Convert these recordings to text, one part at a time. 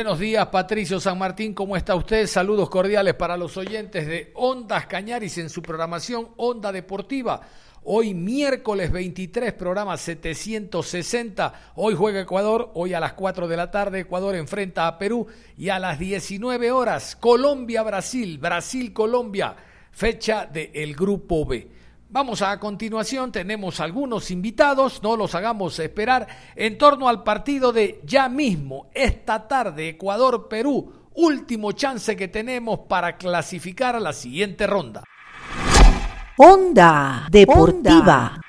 Buenos días, Patricio San Martín, ¿cómo está usted? Saludos cordiales para los oyentes de Ondas Cañaris en su programación Onda Deportiva. Hoy miércoles 23, programa 760. Hoy juega Ecuador, hoy a las 4 de la tarde Ecuador enfrenta a Perú y a las 19 horas Colombia-Brasil, Brasil-Colombia, fecha del Grupo B. Vamos a continuación, tenemos algunos invitados, no los hagamos esperar, en torno al partido de ya mismo, esta tarde, Ecuador-Perú, último chance que tenemos para clasificar a la siguiente ronda. Onda Deportiva.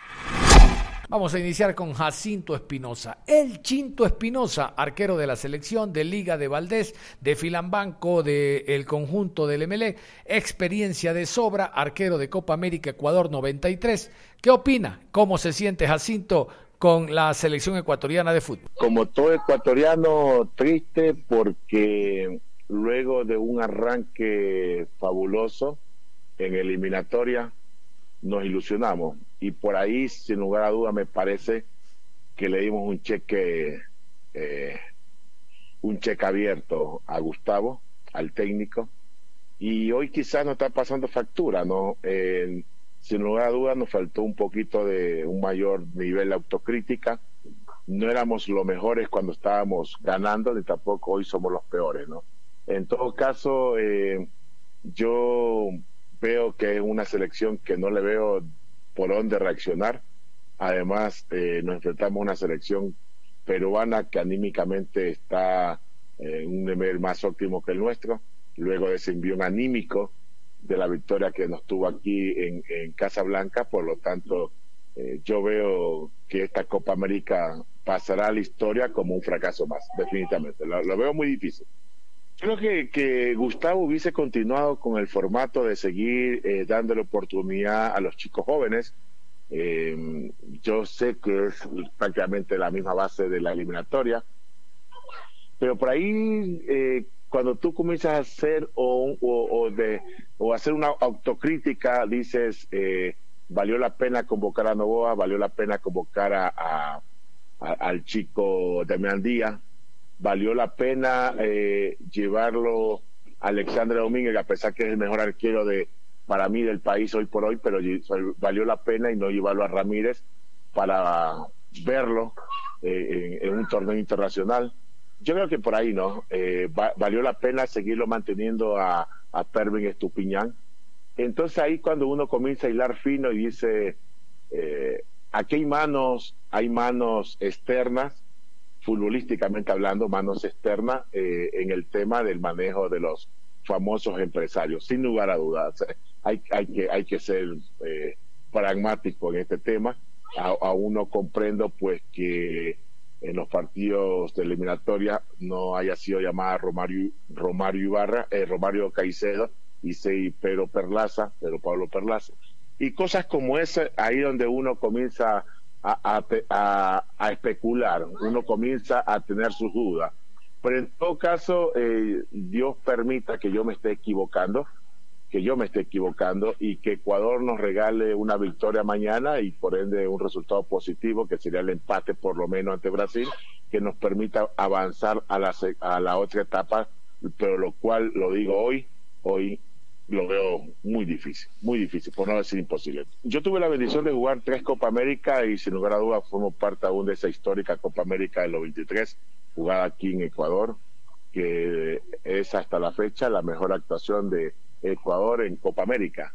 Vamos a iniciar con Jacinto Espinosa. El Chinto Espinosa, arquero de la selección de Liga de Valdés, de Filambanco, del conjunto del MLE, experiencia de sobra, arquero de Copa América Ecuador 93. ¿Qué opina? ¿Cómo se siente Jacinto con la selección ecuatoriana de fútbol? Como todo ecuatoriano, triste porque luego de un arranque fabuloso en eliminatoria, nos ilusionamos y por ahí, sin lugar a duda, me parece que le dimos un cheque, eh, un cheque abierto a Gustavo, al técnico, y hoy quizás nos está pasando factura, ¿no? Sin lugar a duda nos faltó un poquito de un mayor nivel de autocrítica. No éramos los mejores cuando estábamos ganando, ni tampoco hoy somos los peores, ¿no? En todo caso, eh, yo veo que es una selección que no le veo por dónde reaccionar. Además, eh, nos enfrentamos a una selección peruana que anímicamente está en un nivel más óptimo que el nuestro, luego de ese envío anímico de la victoria que nos tuvo aquí en, en Casa Blanca, por lo tanto, eh, yo veo que esta Copa América pasará a la historia como un fracaso más, definitivamente. lo veo muy difícil. Creo que, que Gustavo hubiese continuado con el formato de seguir eh, dándole oportunidad a los chicos jóvenes. Eh, yo sé que es prácticamente la misma base de la eliminatoria, pero por ahí eh, cuando tú comienzas a hacer o, o, de, o hacer una autocrítica, dices, eh, valió la pena convocar a Novoa, valió la pena convocar a, a, a al chico Damián Díaz, valió la pena eh, llevarlo a Alexandre Domínguez, a pesar que es el mejor arquero de para mí del país hoy por hoy, pero valió la pena y no llevarlo a Ramírez para verlo eh, en, un torneo internacional. Yo creo que por ahí no, eh, valió la pena seguirlo manteniendo a, a Pervin Estupiñán. Entonces ahí cuando uno comienza a hilar fino y dice, aquí hay manos, hay manos externas futbolísticamente hablando, manos externas eh, en el tema del manejo de los famosos empresarios, sin lugar a dudas. Hay, hay, que, hay que ser eh, pragmático en este tema. aún no comprendo pues que en los partidos de eliminatoria no haya sido llamada Romario, Romario Ibarra, eh, Romario Caicedo y sí, Pedro Perlaza, Pedro Pablo Perlaza. Y cosas como esa, ahí donde uno comienza a, a, especular, uno comienza a tener sus dudas. Pero en todo caso, eh, Dios permita que yo me esté equivocando, que yo me esté equivocando y que Ecuador nos regale una victoria mañana y por ende un resultado positivo, que sería el empate por lo menos ante Brasil, que nos permita avanzar a la, a la otra etapa, pero lo cual lo digo hoy, hoy lo veo muy difícil, muy difícil, por no decir imposible. Yo tuve la bendición de jugar tres Copa América y sin lugar a dudas formo parte aún de esa histórica Copa América de los 23, jugada aquí en Ecuador, que es hasta la fecha la mejor actuación de Ecuador en Copa América.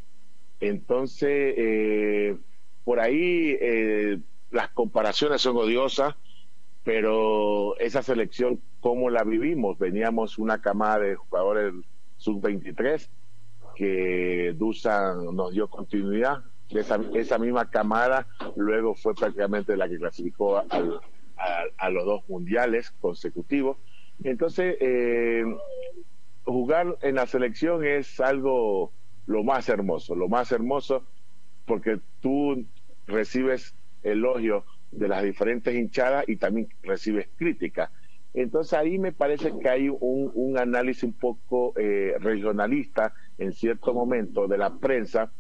Entonces, eh, por ahí eh, las comparaciones son odiosas, pero esa selección, ¿cómo la vivimos? Veníamos una camada de jugadores sub-23 que Dusan nos dio continuidad. Esa, esa misma camada luego fue prácticamente la que clasificó al, a, los dos mundiales consecutivos. Entonces, eh, jugar en la selección es algo lo más hermoso, lo más hermoso porque tú recibes elogio de las diferentes hinchadas y también recibes crítica. Entonces ahí me parece que hay un, un análisis un poco eh, regionalista en cierto momento de la prensa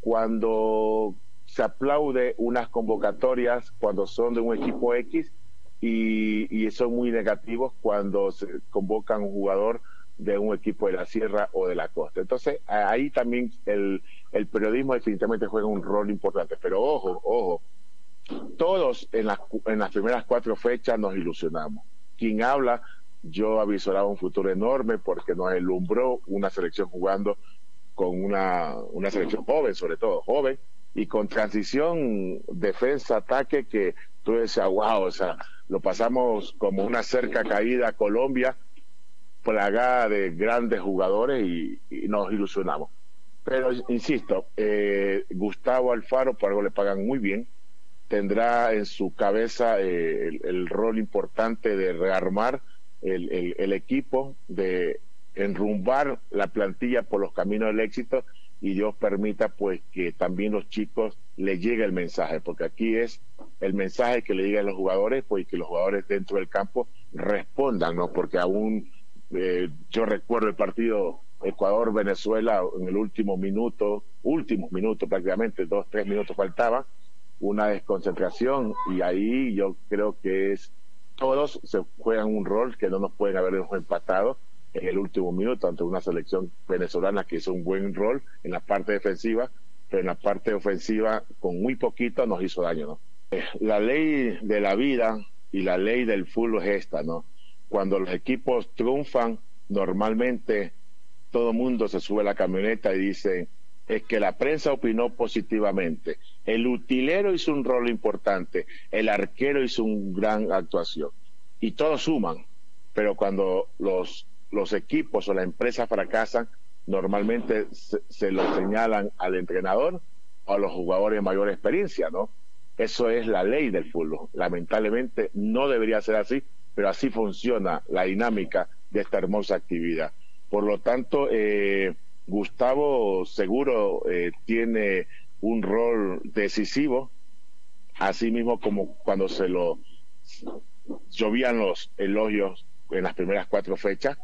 cuando se aplaude unas convocatorias cuando son de un equipo X y, y son muy negativos cuando se convocan un jugador de un equipo de la sierra o de la costa. Entonces, ahí también el, el periodismo definitivamente juega un rol importante. Pero ojo, ojo, todos en las, en las primeras cuatro fechas nos ilusionamos. Quien habla, yo avisoraba un futuro enorme porque nos alumbró una selección jugando con una, una selección joven, sobre todo joven, y con transición defensa-ataque que tú decías, wow, o sea, lo pasamos como una cerca caída a Colombia, plagada de grandes jugadores y, nos ilusionamos. Pero insisto, eh, Gustavo Alfaro, por algo le pagan muy bien, tendrá en su cabeza eh, el, rol importante de rearmar el, el, equipo, de enrumbar la plantilla por los caminos del éxito y Dios permita pues que también los chicos le llegue el mensaje, porque aquí es el mensaje que le llega a los jugadores, pues que los jugadores dentro del campo respondan, ¿no? Porque aún eh, yo recuerdo el partido Ecuador-Venezuela en el último minuto, últimos minutos prácticamente, dos, tres minutos faltaban, una desconcentración y ahí yo creo que es todos se juegan un rol que no nos pueden haber empatado en el último minuto ante una selección venezolana que hizo un buen rol en la parte defensiva, pero en la parte ofensiva con muy poquito nos hizo daño, ¿no? Eh, la ley de la vida y la ley del fútbol es esta, ¿no? Cuando los equipos triunfan, normalmente todo mundo se sube a la camioneta y dice, es que la prensa opinó positivamente, el utilero hizo un rol importante, el arquero hizo una gran actuación y todos suman, pero cuando los los equipos o la empresa fracasan, normalmente se, lo señalan al entrenador o a los jugadores de mayor experiencia, ¿no? Eso es la ley del fútbol. Lamentablemente no debería ser así, pero así funciona la dinámica de esta hermosa actividad. Por lo tanto, eh, Gustavo seguro eh, tiene un rol decisivo, así mismo como cuando se lo llovían los elogios en las primeras cuatro fechas,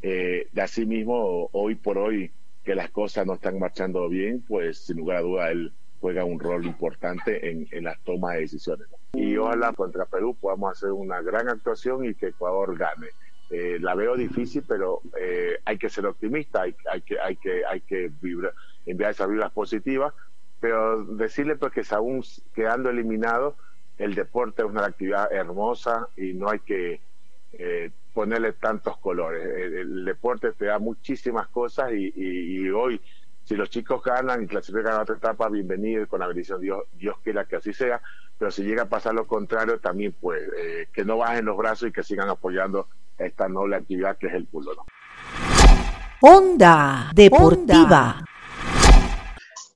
eh, de así mismo, hoy por hoy, que las cosas no están marchando bien, pues sin lugar a duda él juega un rol importante en, en las tomas de decisiones. Y ojalá contra Perú podamos hacer una gran actuación y que Ecuador gane. Eh, la veo difícil, pero eh, hay que ser optimista, hay, hay, que, hay que, hay que enviar esas vibras positivas, pero decirle pues que aún quedando eliminado, el deporte es una actividad hermosa y no hay que eh, ponerle tantos colores. El, deporte te da muchísimas cosas y, hoy, si los chicos ganan y clasifican a otra etapa, bienvenido con la bendición Dios, Dios quiera que así sea, pero si llega a pasar lo contrario, también pues eh, que no bajen los brazos y que sigan apoyando esta noble actividad que es el pulo. Onda Deportiva.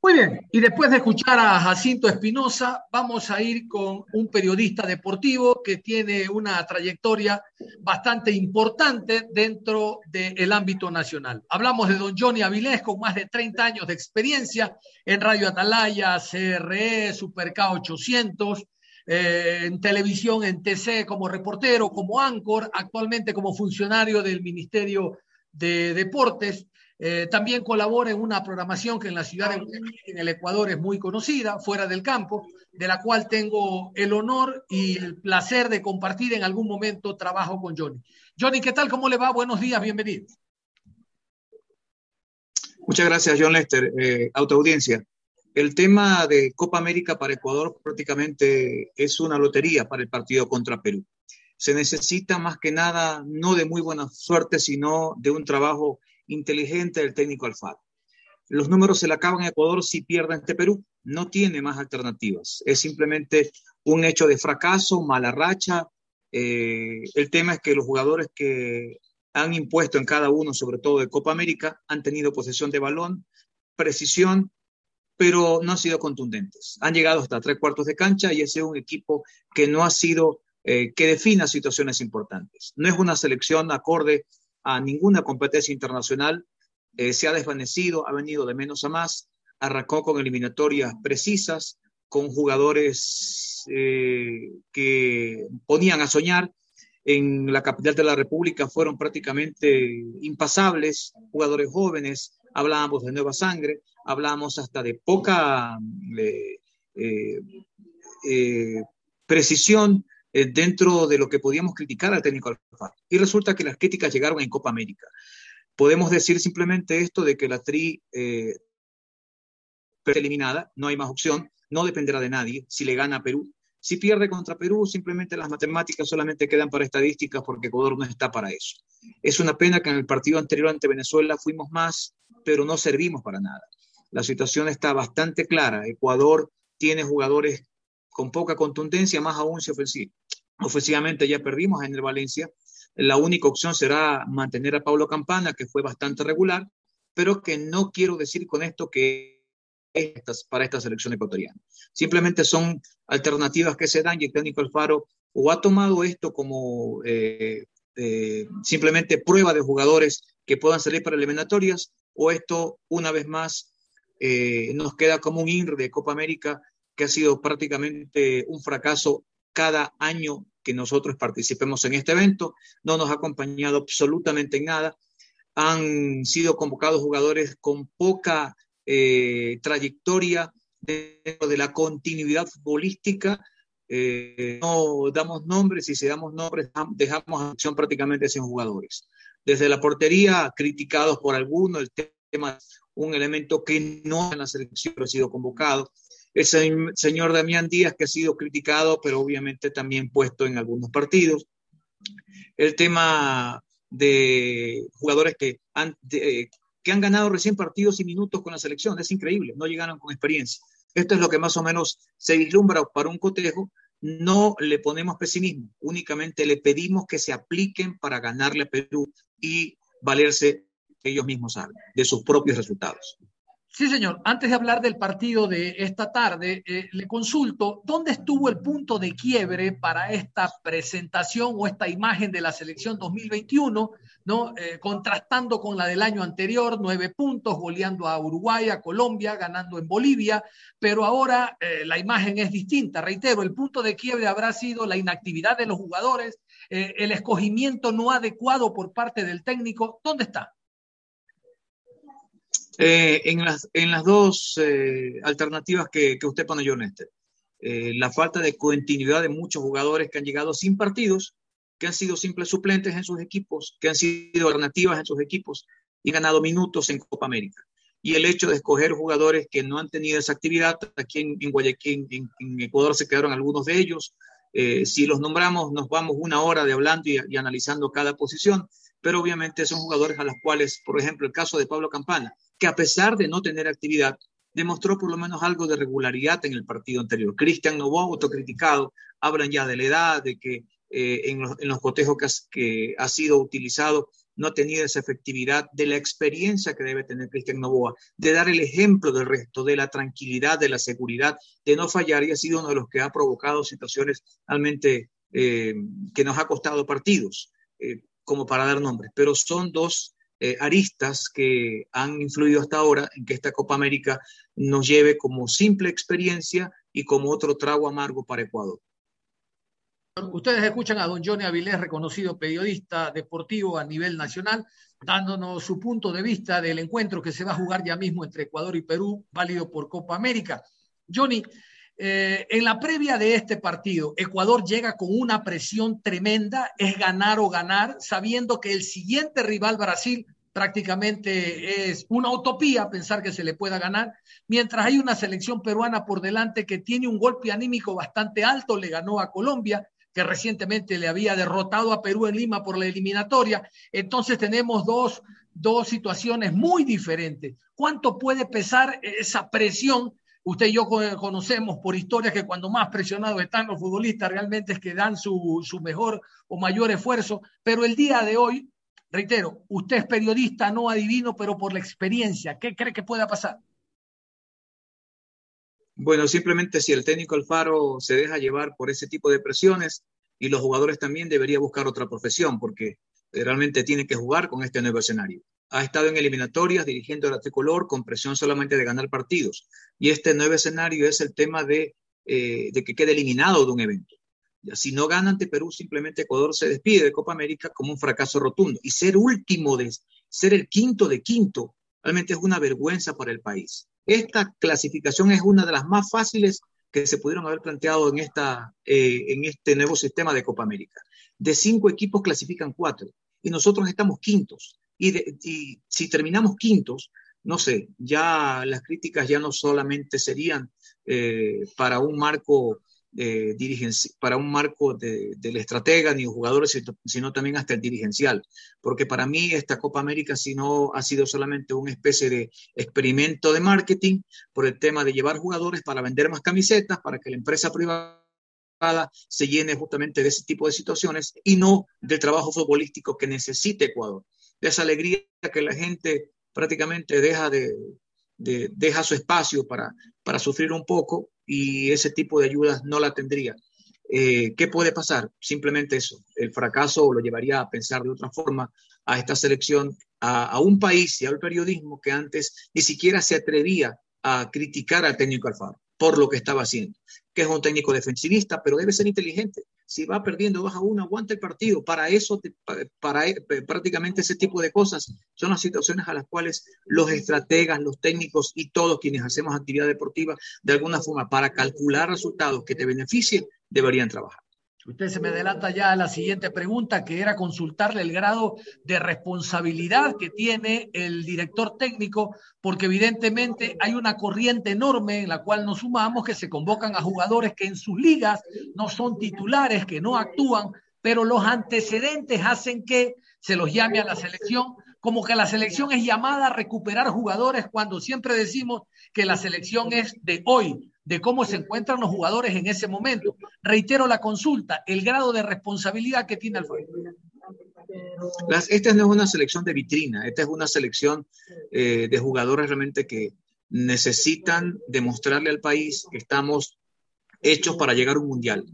Muy bien, y después de escuchar a Jacinto Espinosa, vamos a ir con un periodista deportivo que tiene una trayectoria bastante importante dentro del ámbito nacional. Hablamos de don Johnny Avilés, con más de 30 años de experiencia en Radio Atalaya, CRE, Super K800, eh, en televisión, en TC, como reportero, como Anchor, actualmente como funcionario del Ministerio de Deportes. Eh, también colabora en una programación que en la ciudad de en el Ecuador es muy conocida, fuera del campo, de la cual tengo el honor y el placer de compartir en algún momento trabajo con Johnny. Johnny, ¿qué tal? ¿Cómo le va? Buenos días, bienvenido. Muchas gracias, John Lester. Eh, autoaudiencia. El tema de Copa América para Ecuador prácticamente es una lotería para el partido contra Perú. Se necesita más que nada no de muy buena suerte, sino de un trabajo inteligente del técnico Alfaro. Los números se le acaban en Ecuador si pierden este Perú. No tiene más alternativas. Es simplemente un hecho de fracaso, mala racha. Eh, el tema es que los jugadores que han impuesto en cada uno, sobre todo de Copa América, han tenido posesión de balón, precisión, pero no han sido contundentes. Han llegado hasta tres cuartos de cancha y ese es un equipo que no ha sido, eh, que defina situaciones importantes. No es una selección acorde a ninguna competencia internacional, eh, se ha desvanecido, ha venido de menos a más, arrancó con eliminatorias precisas, con jugadores eh, que ponían a soñar. En la capital de la República fueron prácticamente impasables, jugadores jóvenes, hablábamos de nueva sangre, hablábamos hasta de poca eh, eh, dentro de lo que podíamos criticar al técnico Alfaro. Y resulta que las críticas llegaron en Copa América. Podemos decir simplemente esto de que la Tri eliminada, no hay más opción, no dependerá de nadie si le gana a Perú. Si pierde contra Perú, simplemente las matemáticas solamente quedan para estadísticas porque Ecuador no está para eso. Es una pena que en el partido anterior ante Venezuela fuimos más, pero no servimos para nada. La situación está bastante clara. Ecuador tiene jugadores con poca contundencia, más aún si ofensivamente ya perdimos en el Valencia. La única opción será mantener a Pablo Campana, que fue bastante regular, pero que no quiero decir con esto que estas, para esta selección ecuatoriana. Simplemente son alternativas que se dan y el técnico Alfaro o ha tomado esto como eh, eh, simplemente prueba de jugadores que puedan salir para eliminatorias o esto una vez más eh, nos queda como un INR de Copa América que ha sido prácticamente un fracaso cada año que nosotros participemos en este evento. No nos ha acompañado absolutamente en nada. Han sido convocados jugadores con poca eh, trayectoria dentro de la continuidad futbolística. Eh, no damos nombres y si damos nombres dejamos acción prácticamente sin jugadores. Desde la portería, criticados por algunos, el tema, un elemento que no en la selección ha sido convocado. El señor Damián Díaz, que ha sido criticado, pero obviamente también puesto en algunos partidos. El tema de jugadores que han, que han ganado recién partidos y minutos con la selección. Es increíble, no llegaron con experiencia. Esto es lo que más o menos se vislumbra para un cotejo. No le ponemos pesimismo, únicamente le pedimos que se apliquen para ganarle a Perú y valerse ellos mismos de sus propios resultados. Sí, señor. Antes de hablar del partido de esta tarde, eh, le consulto, ¿dónde estuvo el punto de quiebre para esta presentación o esta imagen de la selección 2021, ¿no? Eh, contrastando con la del año anterior, nueve puntos, goleando a Uruguay, a Colombia, ganando en Bolivia, pero ahora eh, la imagen es distinta. Reitero, el punto de quiebre habrá sido la inactividad de los jugadores, el escogimiento no adecuado por parte del técnico. ¿Dónde está? Eh, en, las, en las dos eh, alternativas que, que, usted pone, John Néstor. Eh, la falta de continuidad de muchos jugadores que han llegado sin partidos, que han sido simples suplentes en sus equipos, que han sido alternativas en sus equipos y ganado minutos en Copa América. Y el hecho de escoger jugadores que no han tenido esa actividad, aquí en, Guayaquil, en, Ecuador se quedaron algunos de ellos. si los nombramos, nos vamos una hora de hablando y, y analizando cada posición, pero obviamente son jugadores a los cuales, por ejemplo, el caso de Pablo Campana, que a pesar de no tener actividad, demostró por lo menos algo de regularidad en el partido anterior. Cristian Novoa, autocriticado, hablan ya de la edad, de que eh, en, los, cotejos que, ha sido utilizado no ha tenido esa efectividad, de la experiencia que debe tener Cristian Novoa, de dar el ejemplo del resto, de la tranquilidad, de la seguridad, de no fallar y ha sido uno de los que ha provocado situaciones realmente eh, que nos ha costado partidos, eh, como para dar nombres, pero son dos eh, aristas que han influido hasta ahora en que esta Copa América nos lleve como simple experiencia y como otro trago amargo para Ecuador. Ustedes escuchan a don Johnny Avilés, reconocido periodista deportivo a nivel nacional, dándonos su punto de vista del encuentro que se va a jugar ya mismo entre Ecuador y Perú, válido por Copa América. Johnny, eh, en la previa de este partido, Ecuador llega con una presión tremenda, es ganar o ganar, sabiendo que el siguiente rival Brasil prácticamente es una utopía pensar que se le pueda ganar, mientras hay una selección peruana por delante que tiene un golpe anímico bastante alto, le ganó a Colombia, que recientemente le había derrotado a Perú en Lima por la eliminatoria. Entonces tenemos dos, dos situaciones muy diferentes. ¿Cuánto puede pesar esa presión Usted y yo conocemos por historias que cuando más presionados están los futbolistas realmente es que dan su, mejor o mayor esfuerzo, pero el día de hoy Reitero, usted es periodista, no adivino, pero por la experiencia, ¿qué cree que pueda pasar? Bueno, simplemente si el técnico Alfaro se deja llevar por ese tipo de presiones y los jugadores también debería buscar otra profesión porque realmente tiene que jugar con este nuevo escenario. Ha estado en eliminatorias dirigiendo la tricolor con presión solamente de ganar partidos. Y este nuevo escenario es el tema de, eh, que quede eliminado de un evento. Si no gana ante Perú, simplemente Ecuador se despide de Copa América como un fracaso rotundo. Y ser último de ser el quinto de quinto, realmente es una vergüenza para el país. Esta clasificación es una de las más fáciles que se pudieron haber planteado en, esta, eh, en este nuevo sistema de Copa América. De cinco equipos clasifican cuatro y nosotros estamos quintos. Y, y si terminamos quintos, no sé, ya las críticas ya no solamente serían eh, para un marco para un marco de, del estratega ni de jugadores, sino también hasta el dirigencial. Porque para mí esta Copa América si no ha sido solamente una especie de experimento de marketing por el tema de llevar jugadores para vender más camisetas, para que la empresa privada se llene justamente de ese tipo de situaciones y no del trabajo futbolístico que necesita Ecuador. De esa alegría que la gente prácticamente deja de, de deja su espacio para, para sufrir un poco y ese tipo de ayudas no la tendría. Eh, ¿Qué puede pasar? Simplemente eso. El fracaso lo llevaría a pensar de otra forma a esta selección, a, un país y al periodismo que antes ni siquiera se atrevía a criticar al técnico Alfaro por lo que estaba haciendo, que es un técnico defensivista, pero debe ser inteligente. Si va perdiendo baja uno, aguanta el partido. Para eso, para, prácticamente ese tipo de cosas, son las situaciones a las cuales los estrategas, los técnicos y todos quienes hacemos actividad deportiva, de alguna forma, para calcular resultados que te beneficien, deberían trabajar. Usted se me adelanta ya a la siguiente pregunta, que era consultarle el grado de responsabilidad que tiene el director técnico, porque evidentemente hay una corriente enorme en la cual nos sumamos que se convocan a jugadores que en sus ligas no son titulares, que no actúan, pero los antecedentes hacen que se los llame a la selección, como que la selección es llamada a recuperar jugadores cuando siempre decimos que la selección es de hoy, de cómo se encuentran los jugadores en ese momento. Reitero la consulta, el grado de responsabilidad que tiene Alfredo. esta no es una selección de vitrina, esta es una selección eh, de jugadores realmente que necesitan demostrarle al país que estamos hechos para llegar a un mundial.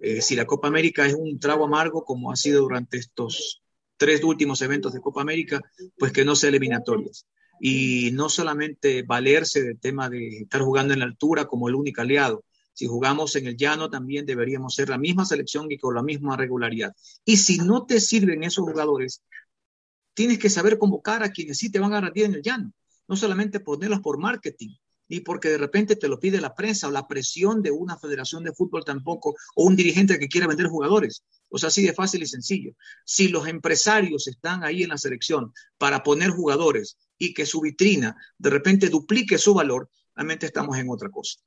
Eh, si la Copa América es un trago amargo, como ha sido durante estos tres últimos eventos de Copa América, pues que no sea eliminatorias y no solamente valerse del tema de estar jugando en la altura como el único aliado. Si jugamos en el llano, también deberíamos ser la misma selección y con la misma regularidad. Y si no te sirven esos jugadores, tienes que saber convocar a quienes sí te van a rendir en el llano, no solamente ponerlos por marketing, ni porque de repente te lo pide la prensa o la presión de una federación de fútbol tampoco, o un dirigente que quiera vender jugadores. O sea, así de fácil y sencillo. Si los empresarios están ahí en la selección para poner jugadores y que su vitrina de repente duplique su valor, realmente estamos en otra cosa.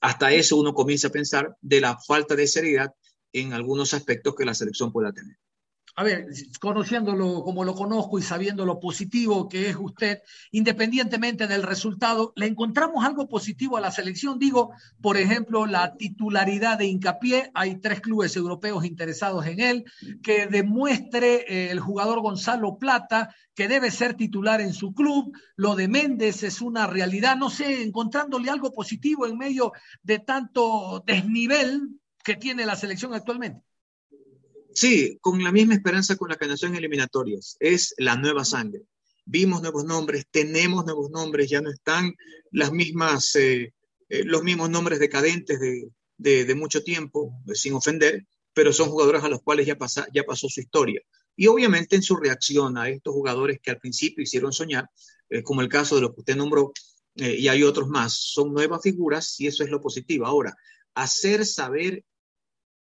Hasta eso uno comienza a pensar de la falta de seriedad en algunos aspectos que la selección pueda tener a ver, conociéndolo como lo conozco y sabiendo lo positivo que es usted, independientemente del resultado, ¿le encontramos algo positivo a la selección? Digo, por ejemplo, la titularidad de Hincapié, hay tres clubes europeos interesados en él, que demuestre eh, el jugador Gonzalo Plata que debe ser titular en su club, lo de Méndez es una realidad, no sé, encontrándole algo positivo en medio de tanto desnivel que tiene la selección actualmente. Sí, con la misma esperanza con la que nació en eliminatorias. Es la nueva sangre. Vimos nuevos nombres, tenemos nuevos nombres, ya no están las mismas, eh, eh, los mismos nombres decadentes de, mucho tiempo, eh, sin ofender, pero son jugadores a los cuales ya, pasa, ya pasó su historia. Y obviamente en su reacción a estos jugadores que al principio hicieron soñar, como el caso de lo que usted nombró, y hay otros más, son nuevas figuras y eso es lo positivo. Ahora, hacer saber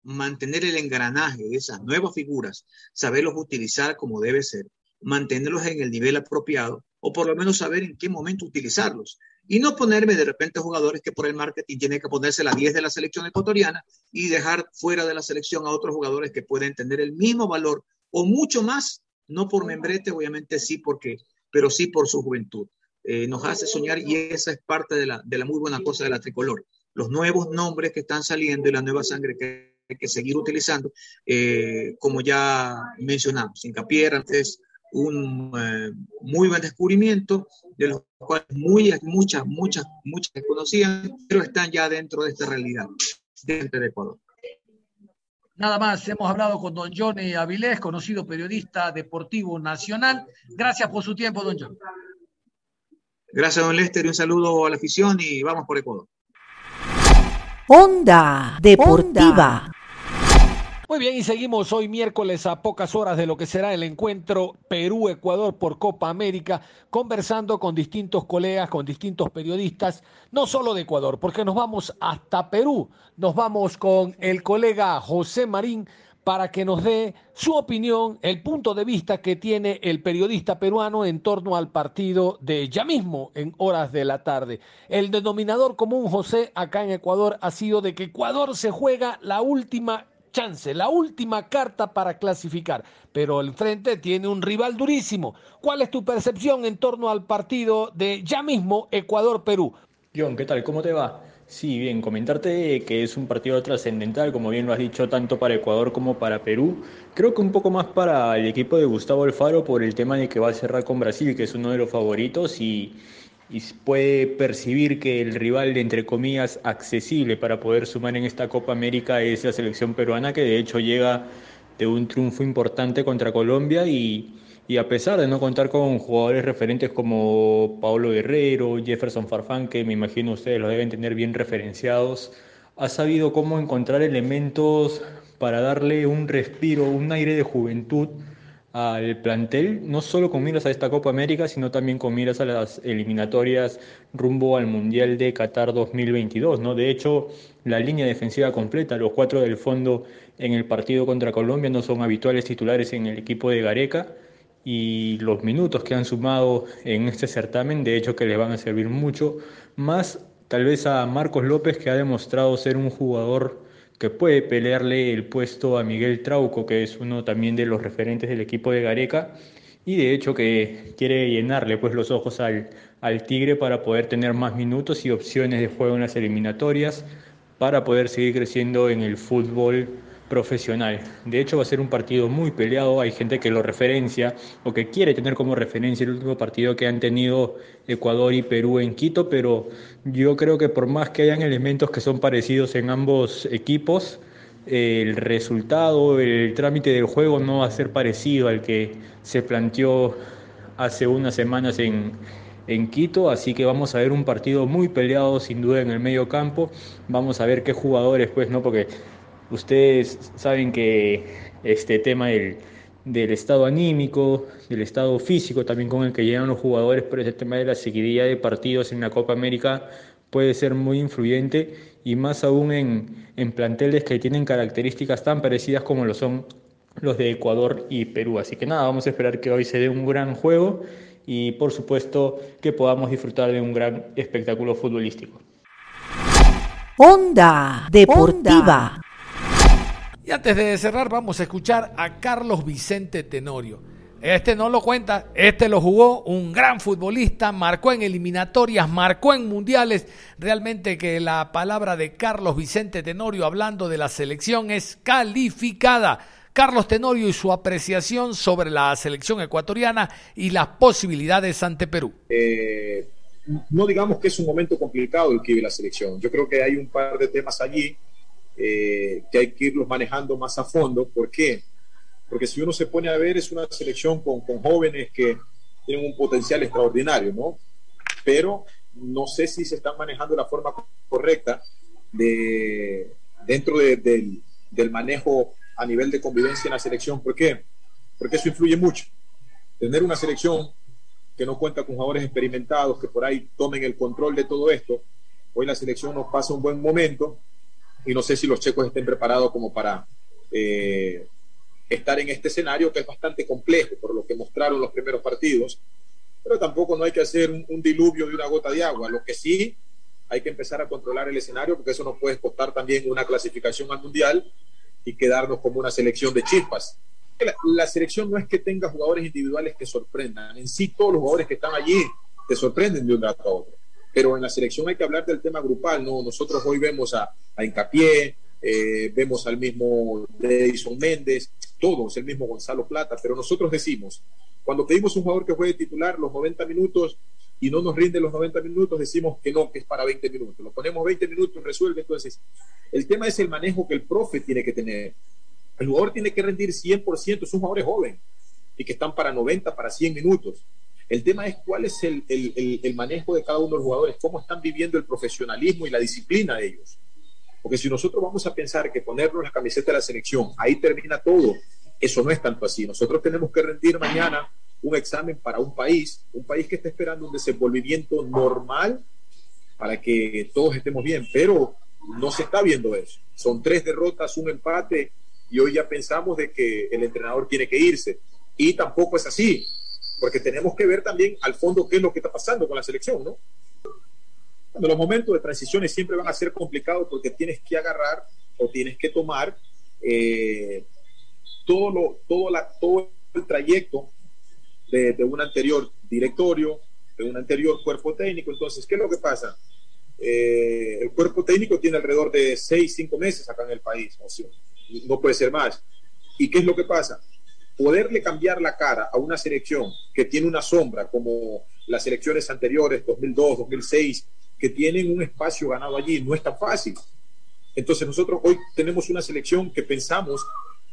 mantener el engranaje de esas nuevas figuras, saberlos utilizar como debe ser, mantenerlos en el nivel apropiado o por lo menos saber en qué momento utilizarlos. Y no ponerme de repente jugadores que por el marketing tienen que ponerse la 10 de la selección ecuatoriana y dejar fuera de la selección a otros jugadores que pueden tener el mismo valor o mucho más, no por membrete, obviamente sí, porque, pero sí por su juventud. Eh, nos hace soñar y esa es parte de la, de la muy buena cosa de la tricolor. Los nuevos nombres que están saliendo y la nueva sangre que que seguir utilizando, eh, como ya mencionamos, Incapié antes un eh, muy buen descubrimiento, de los cuales muy, muchas, muchas, muchas desconocían, pero están ya dentro de esta realidad, dentro de Ecuador. Nada más, hemos hablado con don Johnny Avilés, conocido periodista deportivo nacional. Gracias por su tiempo, don John. Gracias, don Lester, y un saludo a la afición y vamos por Ecuador. Onda Deportiva. Muy bien, y seguimos hoy miércoles a pocas horas de lo que será el encuentro Perú-Ecuador por Copa América, conversando con distintos colegas, con distintos periodistas, no solo de Ecuador, porque nos vamos hasta Perú. Nos vamos con el colega José Marín para que nos dé su opinión, el punto de vista que tiene el periodista peruano en torno al partido de ya mismo en horas de la tarde. El denominador común, José, acá en Ecuador ha sido de que Ecuador se juega la última chance, la última carta para clasificar, pero el frente tiene un rival durísimo. ¿Cuál es tu percepción en torno al partido de ya mismo Ecuador-Perú? John, ¿qué tal? ¿Cómo te va? Sí, bien, comentarte que es un partido trascendental, como bien lo has dicho, tanto para Ecuador como para Perú. Creo que un poco más para el equipo de Gustavo Alfaro por el tema de que va a cerrar con Brasil, que es uno de los favoritos, y, y puede percibir que el rival, entre comillas, accesible para poder sumar en esta Copa América es la selección peruana, que de hecho llega de un triunfo importante contra Colombia y, y a pesar de no contar con jugadores referentes como Pablo Guerrero, Jefferson Farfán, que me imagino ustedes lo deben tener bien referenciados, ha sabido cómo encontrar elementos para darle un respiro, un aire de juventud al plantel, no solo con miras a esta Copa América, sino también con miras a las eliminatorias rumbo al Mundial de Qatar 2022. ¿no? De hecho, la línea defensiva completa, los cuatro del fondo en el partido contra Colombia no son habituales titulares en el equipo de Gareca y los minutos que han sumado en este certamen, de hecho que les van a servir mucho, más tal vez a Marcos López que ha demostrado ser un jugador que puede pelearle el puesto a Miguel Trauco, que es uno también de los referentes del equipo de Gareca, y de hecho que quiere llenarle pues los ojos al, al Tigre para poder tener más minutos y opciones de juego en las eliminatorias, para poder seguir creciendo en el fútbol profesional. De hecho va a ser un partido muy peleado, hay gente que lo referencia o que quiere tener como referencia el último partido que han tenido Ecuador y Perú en Quito, pero yo creo que por más que hayan elementos que son parecidos en ambos equipos, el resultado, el trámite del juego no va a ser parecido al que se planteó hace unas semanas en, en Quito, así que vamos a ver un partido muy peleado sin duda en el medio campo, vamos a ver qué jugadores, pues, ¿no? Porque Ustedes saben que este tema del, estado anímico, del estado físico también con el que llegan los jugadores, pero ese tema de la seguidilla de partidos en la Copa América puede ser muy influyente y más aún en, en planteles que tienen características tan parecidas como lo son los de Ecuador y Perú. Así que nada, vamos a esperar que hoy se dé un gran juego y por supuesto que podamos disfrutar de un gran espectáculo futbolístico. Onda Deportiva. Y antes de cerrar, vamos a escuchar a Carlos Vicente Tenorio. Este no lo cuenta, este lo jugó, un gran futbolista, marcó en eliminatorias, marcó en mundiales. Realmente que la palabra de Carlos Vicente Tenorio hablando de la selección es calificada. Carlos Tenorio y su apreciación sobre la selección ecuatoriana y las posibilidades ante Perú. Eh, no digamos que es un momento complicado el que vive la selección. Yo creo que hay un par de temas allí eh, que hay que irlos manejando más a fondo. ¿Por qué? Porque si uno se pone a ver, es una selección con, jóvenes que tienen un potencial extraordinario, ¿no? Pero no sé si se están manejando de la forma correcta de, dentro del manejo a nivel de convivencia en la selección. ¿Por qué? Porque eso influye mucho. Tener una selección que no cuenta con jugadores experimentados que por ahí tomen el control de todo esto. Hoy la selección nos pasa un buen momento, y no sé si los checos estén preparados como para eh, estar en este escenario que es bastante complejo por lo que mostraron los primeros partidos, pero tampoco no hay que hacer un, diluvio de una gota de agua. Lo que sí hay que empezar a controlar el escenario porque eso nos puede costar también una clasificación al mundial y quedarnos como una selección de chispas. La, la, selección no es que tenga jugadores individuales que sorprendan, en sí todos los jugadores que están allí te sorprenden de un rato a otro pero en la selección hay que hablar del tema grupal, ¿no? Nosotros hoy vemos a, a Incapié, eh, vemos al mismo Edison Méndez, todos, el mismo Gonzalo Plata, pero nosotros decimos, Cuando pedimos un jugador que juegue titular los 90 minutos y no nos rinde los 90 minutos, decimos que no, que es para 20 minutos. Lo ponemos 20 minutos, resuelve. Entonces, el tema es el manejo que el profe tiene que tener. El jugador tiene que rendir 100%, son jugadores jóvenes y que están para 90, para 100 minutos. El tema es cuál es el, el, el, manejo de cada uno de los jugadores, cómo están viviendo el profesionalismo y la disciplina de ellos. Porque si nosotros vamos a pensar que ponernos la camiseta de la selección, ahí termina todo, eso no es tanto así. Nosotros tenemos que rendir mañana un examen para un país, un país que está esperando un desenvolvimiento normal para que todos estemos bien, pero no se está viendo eso. Son tres derrotas, un empate y hoy ya pensamos de que el entrenador tiene que irse. Y tampoco es así, porque tenemos que ver también al fondo qué es lo que está pasando con la selección, ¿no? Cuando los momentos de transiciones siempre van a ser complicados porque tienes que agarrar o tienes que tomar eh, todo, lo, todo, la, todo el trayecto de, un anterior directorio, de un anterior cuerpo técnico. Entonces, ¿qué es lo que pasa? Eh, el cuerpo técnico tiene alrededor de seis, cinco meses acá en el país, no puede ser más. ¿Y qué es lo que pasa? Poderle cambiar la cara a una selección que tiene una sombra, como las selecciones anteriores, 2002, 2006, que tienen un espacio ganado allí, no es tan fácil. Entonces nosotros hoy tenemos una selección que pensamos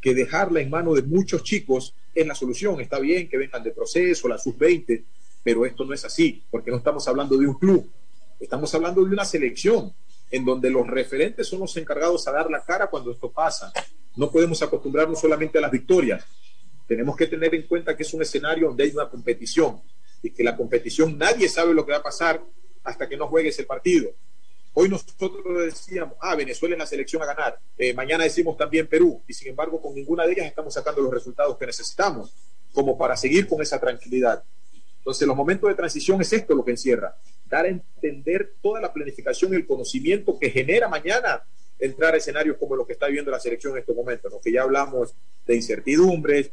que dejarla en manos de muchos chicos es la solución. Está bien que vengan de proceso, la sub-20, pero esto no es así, porque no estamos hablando de un club, estamos hablando de una selección en donde los referentes son los encargados a dar la cara cuando esto pasa. No podemos acostumbrarnos solamente a las victorias. Tenemos que tener en cuenta que es un escenario donde hay una competición y que la competición nadie sabe lo que va a pasar hasta que no juegues el partido. Hoy nosotros decíamos, ah, Venezuela es la selección a ganar. Eh, mañana decimos también Perú. Y sin embargo, con ninguna de ellas estamos sacando los resultados que necesitamos, como para seguir con esa tranquilidad. Entonces, los momentos de transición es esto lo que encierra. Dar a entender toda la planificación y el conocimiento que genera mañana entrar a escenarios como lo que está viviendo la selección en estos momentos, ¿no? que ya hablamos de incertidumbres,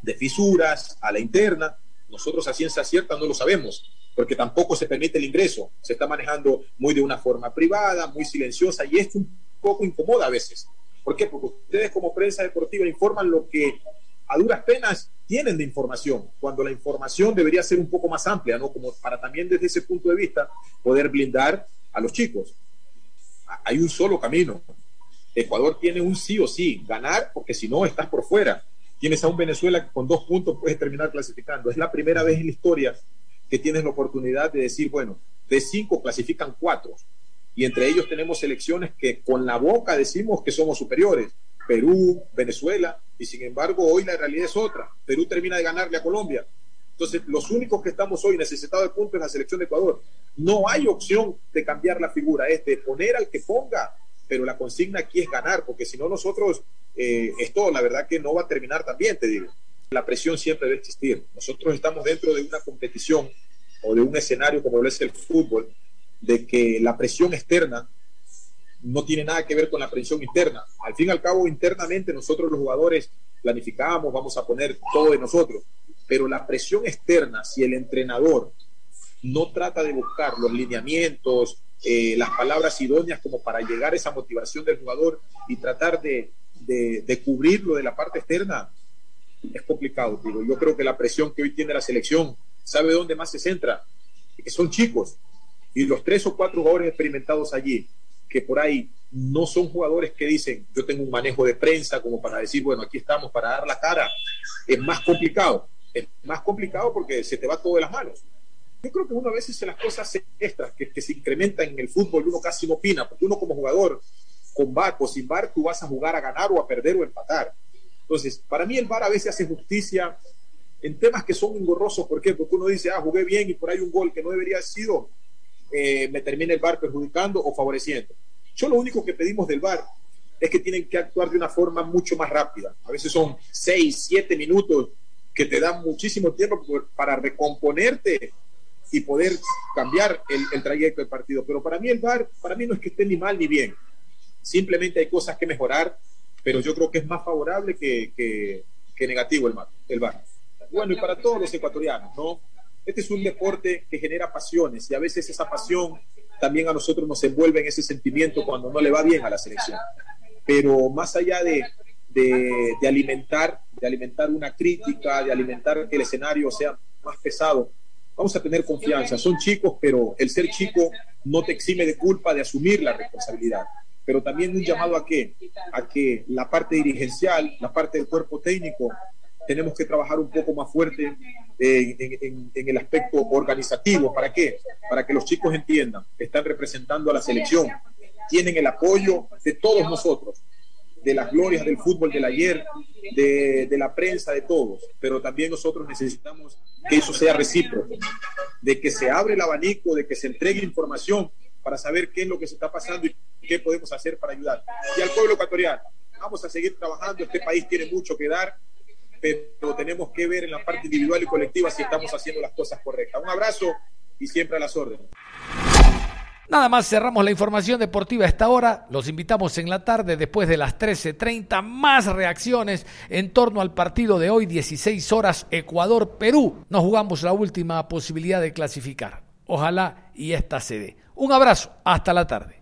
de fisuras a la interna. Nosotros a ciencia cierta no lo sabemos porque tampoco se permite el ingreso. Se está manejando muy de una forma privada, muy silenciosa, y esto un poco incomoda a veces. ¿Por qué? Porque ustedes como prensa deportiva informan lo que a duras penas tienen de información, cuando la información debería ser un poco más amplia, ¿no? Como para también desde ese punto de vista poder blindar a los chicos. Hay un solo camino. Ecuador tiene un sí o sí, ganar, porque si no estás por fuera. Tienes a un Venezuela que con dos puntos puedes terminar clasificando. Es la primera vez en la historia que tienes la oportunidad de decir, bueno, de cinco clasifican cuatro. Y entre ellos tenemos selecciones que con la boca decimos que somos superiores. Perú, Venezuela, y sin embargo hoy la realidad es otra. Perú termina de ganarle a Colombia. Entonces, los únicos que estamos hoy necesitados de puntos es la selección de Ecuador. No hay opción de cambiar la figura, es de poner al que ponga, pero la consigna aquí es ganar, porque si no nosotros, eh, esto la verdad que no va a terminar también, te digo la presión siempre debe existir. Nosotros estamos dentro de una competición o de un escenario como lo es el fútbol, de que la presión externa no tiene nada que ver con la presión interna. Al fin y al cabo, internamente nosotros los jugadores planificamos, vamos a poner todo de nosotros, pero la presión externa, si el entrenador no trata de buscar los lineamientos, eh, las palabras idóneas como para llegar a esa motivación del jugador y tratar de, cubrirlo de la parte externa, es complicado, digo. Yo creo que la presión que hoy tiene la selección, ¿sabe dónde más se centra? Que son chicos. Y los tres o cuatro jugadores experimentados allí, que por ahí no son jugadores que dicen, yo tengo un manejo de prensa como para decir, bueno, aquí estamos para dar la cara, es más complicado. Es más complicado porque se te va todo de las manos. Yo creo que uno a veces en las cosas extras que, que se incrementan en el fútbol, uno casi no opina, porque uno como jugador, con bar o sin bar, tú vas a jugar a ganar o a perder o a empatar entonces, para mí el VAR a veces hace justicia en temas que son engorrosos. ¿Por qué? Porque uno dice, ah, jugué bien y por ahí un gol que no debería haber sido, eh, me termina el VAR perjudicando o favoreciendo. Yo lo único que pedimos del VAR es que tienen que actuar de una forma mucho más rápida. A veces son seis, siete minutos que te dan muchísimo tiempo para recomponerte y poder cambiar el, el, trayecto del partido. Pero para mí el VAR, para mí no es que esté ni mal ni bien. Simplemente hay cosas que mejorar pero yo creo que es más favorable que, que, que negativo el, el VAR. Bueno, y para todos los ecuatorianos, ¿no? Este es un deporte que genera pasiones y a veces esa pasión también a nosotros nos envuelve en ese sentimiento cuando no le va bien a la selección. Pero más allá de, de, de alimentar de alimentar una crítica, de alimentar que el escenario sea más pesado. Vamos a tener confianza. Son chicos, pero el ser chico no te exime de culpa de asumir la responsabilidad. Pero también un llamado a qué? A que la parte dirigencial, la parte del cuerpo técnico, tenemos que trabajar un poco más fuerte en, el aspecto organizativo. ¿Para qué? Para que los chicos entiendan están representando a la selección, tienen el apoyo de todos nosotros, de las glorias del fútbol del ayer, de, de, la prensa, de todos, pero también nosotros necesitamos que eso sea recíproco, de que se abre el abanico, de que se entregue información para saber qué es lo que se está pasando y qué podemos hacer para ayudar. Y al pueblo ecuatoriano, vamos a seguir trabajando, este país tiene mucho que dar, pero tenemos que ver en la parte individual y colectiva si estamos haciendo las cosas correctas. Un abrazo y siempre a las órdenes. Nada más cerramos la información deportiva a esta hora. Los invitamos en la tarde, después de las 13.30, más reacciones en torno al partido de hoy, 16 horas, Ecuador-Perú. Nos jugamos la última posibilidad de clasificar. Ojalá y esta se dé. Un abrazo, hasta la tarde.